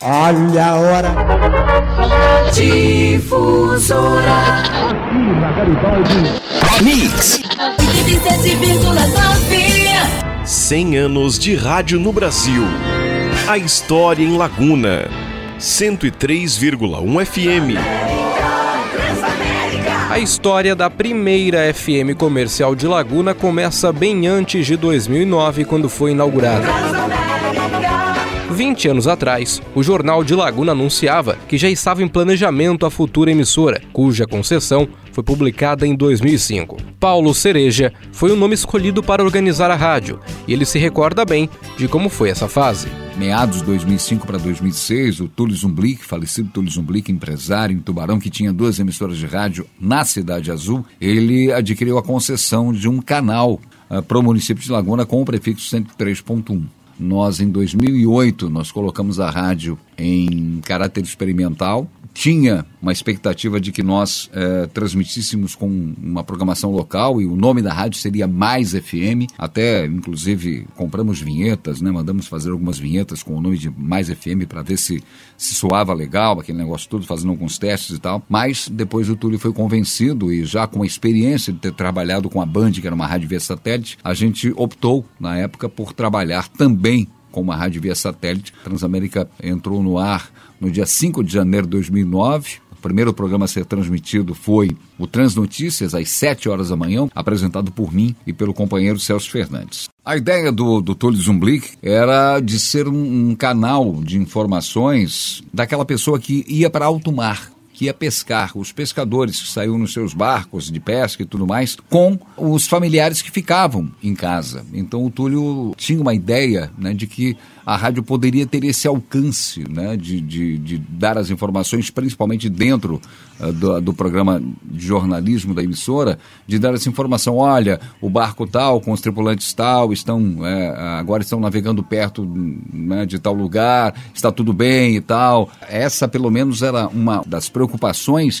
Olha a hora. Difusora. Aqui na Garibaldi. Mix. 87,9. 100 anos de rádio no Brasil. A história em Laguna. 103,1 FM. A história da primeira FM comercial de Laguna começa bem antes de 2009, quando foi inaugurada. 20 anos atrás, o Jornal de Laguna anunciava que já estava em planejamento a futura emissora, cuja concessão foi publicada em 2005. Paulo Cereja foi o nome escolhido para organizar a rádio, e ele se recorda bem de como foi essa fase. Meados de 2005 para 2006, o Túlio Zumblick, falecido Túlio Zumblick, empresário em Tubarão, que tinha duas emissoras de rádio na Cidade Azul, ele adquiriu a concessão de um canal uh, para o município de Laguna com o prefixo 103.1. Nós, em 2008, nós colocamos a rádio em caráter experimental. Tinha uma expectativa de que nós eh, transmitíssemos com uma programação local e o nome da rádio seria Mais FM. Até, inclusive, compramos vinhetas, né? Mandamos fazer algumas vinhetas com o nome de Mais FM para ver se, se soava legal, aquele negócio todo, fazendo alguns testes e tal. Mas depois o Túlio foi convencido e já com a experiência de ter trabalhado com a Band, que era uma rádio via satélite, a gente optou, na época, por trabalhar também com uma rádio via satélite. Transamérica entrou no ar no dia 5 de janeiro de 2009. O primeiro programa a ser transmitido foi o Transnotícias, às 7 horas da manhã, apresentado por mim e pelo companheiro Celso Fernandes. A ideia do, do Túlio Zumblick era de ser um, um canal de informações daquela pessoa que ia para alto mar, que ia pescar, os pescadores que saíam nos seus barcos de pesca e tudo mais, com os familiares que ficavam em casa. Então o Túlio tinha uma ideia né, de que a rádio poderia ter esse alcance né, de, de, de dar as informações, principalmente dentro uh, do, do, programa de jornalismo da emissora, de dar essa informação. Olha, o barco tal, com os tripulantes tal, estão é, agora estão navegando perto né, de tal lugar, está tudo bem e tal. Essa, pelo menos, era uma das preocupações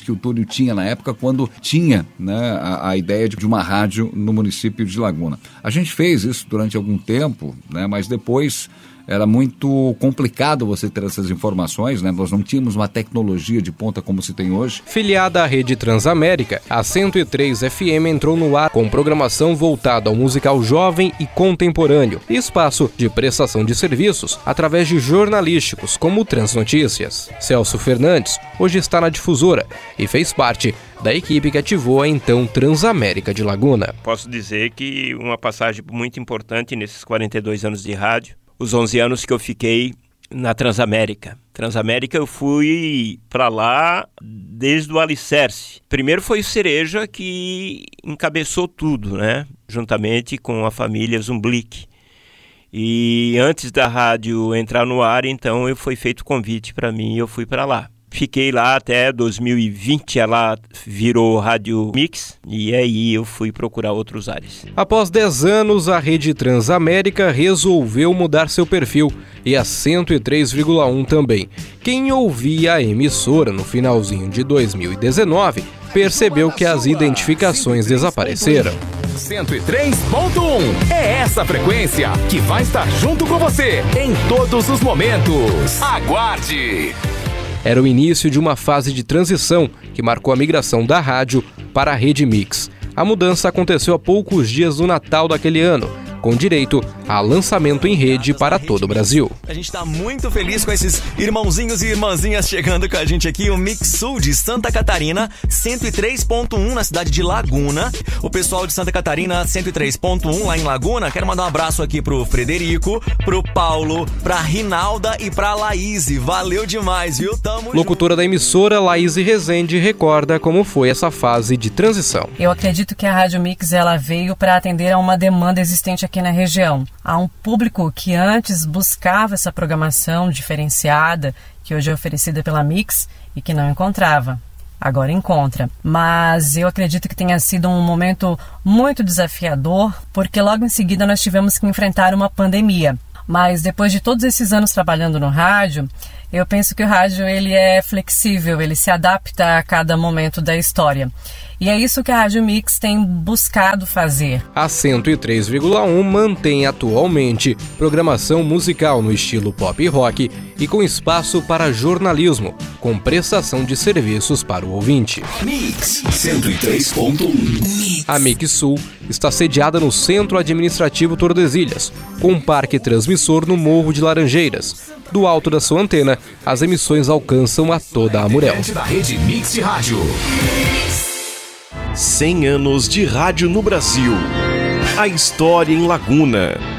que o Túlio tinha na época quando tinha né, a, a ideia de uma rádio no município de Laguna. A gente fez isso durante algum tempo, né, mas depois era muito complicado você ter essas informações, né? Nós não tínhamos uma tecnologia de ponta como se tem hoje. Filiada à rede Transamérica, a 103 FM entrou no ar com programação voltada ao musical jovem e contemporâneo, e espaço de prestação de serviços através de jornalísticos como Transnotícias. Celso Fernandes hoje está na difusora e fez parte da equipe que ativou a então Transamérica de Laguna. Posso dizer que uma passagem muito importante nesses 42 anos de rádio os 11 anos que eu fiquei na Transamérica. Transamérica eu fui para lá desde o alicerce. Primeiro foi o Cereja que encabeçou tudo, né? Juntamente com a família Zumblick. E antes da rádio entrar no ar, então eu foi feito convite para mim e eu fui para lá. Fiquei lá até 2020, ela virou Rádio Mix e aí eu fui procurar outros ares. Após 10 anos, a Rede Transamérica resolveu mudar seu perfil e a 103,1 também. Quem ouvia a emissora no finalzinho de 2019 percebeu que as identificações desapareceram. 103.1 é essa frequência que vai estar junto com você em todos os momentos. Aguarde! Era o início de uma fase de transição que marcou a migração da rádio para a rede Mix. A mudança aconteceu a poucos dias do Natal daquele ano com direito a lançamento em rede para todo o Brasil. A gente está muito feliz com esses irmãozinhos e irmãzinhas chegando com a gente aqui, o Mix Sul de Santa Catarina, 103.1 na cidade de Laguna. O pessoal de Santa Catarina, 103.1 lá em Laguna, quero mandar um abraço aqui pro Frederico, pro Paulo, pra Rinalda e pra Laís. Valeu demais, viu? Tamo Locutora junto. da emissora, Laís Rezende, recorda como foi essa fase de transição. Eu acredito que a Rádio Mix ela veio para atender a uma demanda existente aqui aqui na região. Há um público que antes buscava essa programação diferenciada, que hoje é oferecida pela Mix, e que não encontrava. Agora encontra. Mas eu acredito que tenha sido um momento muito desafiador, porque logo em seguida nós tivemos que enfrentar uma pandemia. Mas depois de todos esses anos trabalhando no rádio, eu penso que o rádio ele é flexível, ele se adapta a cada momento da história. E é isso que a Rádio Mix tem buscado fazer. A 103,1 mantém atualmente programação musical no estilo pop e rock e com espaço para jornalismo, com prestação de serviços para o ouvinte. Mix 103.1 A Mix Sul está sediada no Centro Administrativo Tordesilhas, com um parque transmissor no Morro de Laranjeiras. Do alto da sua antena, as emissões alcançam a toda a Murel. Da rede Mix de Rádio. 100 anos de rádio no Brasil. A história em Laguna.